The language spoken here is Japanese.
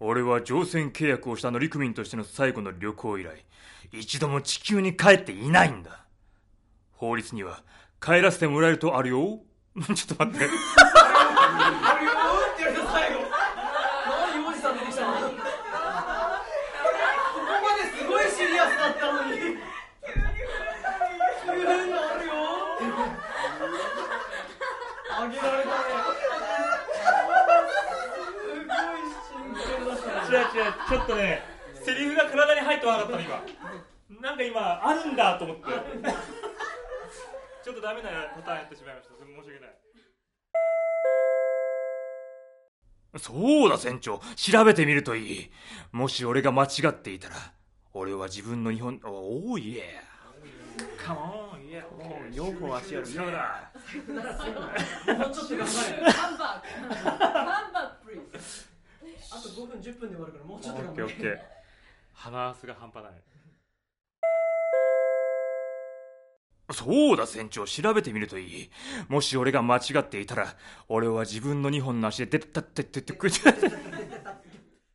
俺は乗船契約をした乗組員としての最後の旅行以来、一度も地球に帰っていないんだ。法律には帰らせてもらえるとあるよ。ちょっと待って。あげられたねすごい真剣だったね違う違う、ちょっとね、セリフが体に入ってこなかったの今。なんか今、あるんだと思って。ちょっとダメなパターンやってしまいました。申し訳ない。そうだ船長、調べてみるといい。もし俺が間違っていたら、俺は自分の日本、おおいえ。カモン、いや、もう4本足ある。そうだ。もうちょっと頑張れ Come back. Come back, please. あと5分10分で終わるからもうちょっとオッ頑張れケーオッケー。鼻すが半端ない。そうだ船長調べてみるといいもし俺が間違っていたら俺は自分の2本の足で出たってってってくれて